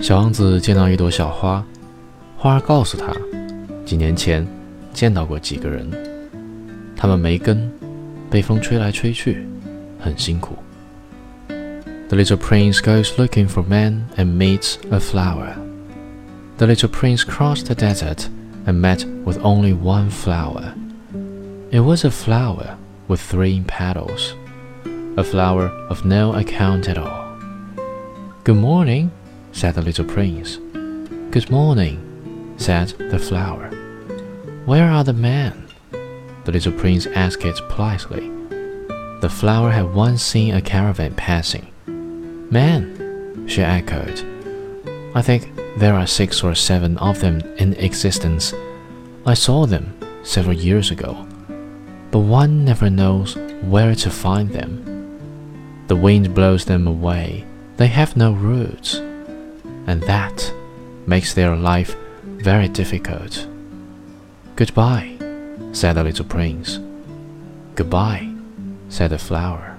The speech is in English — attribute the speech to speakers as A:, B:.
A: 小王子见到一朵小花，花儿告诉他，几年前见到过几个人，他们没根，被风吹来吹去，很辛苦。The little prince goes looking for men and meets a flower. The little prince crossed the desert and met with only one flower. It was a flower with three petals, a flower of no account at all. Good morning, said the little prince. Good morning, said the flower. Where are the men? The little prince asked it politely. The flower had once seen a caravan passing. Men, she echoed. I think there are six or seven of them in existence. I saw them several years ago, but one never knows where to find them. The wind blows them away they have no roots, and that makes their life very difficult. Goodbye, said the little prince. Goodbye, said the flower.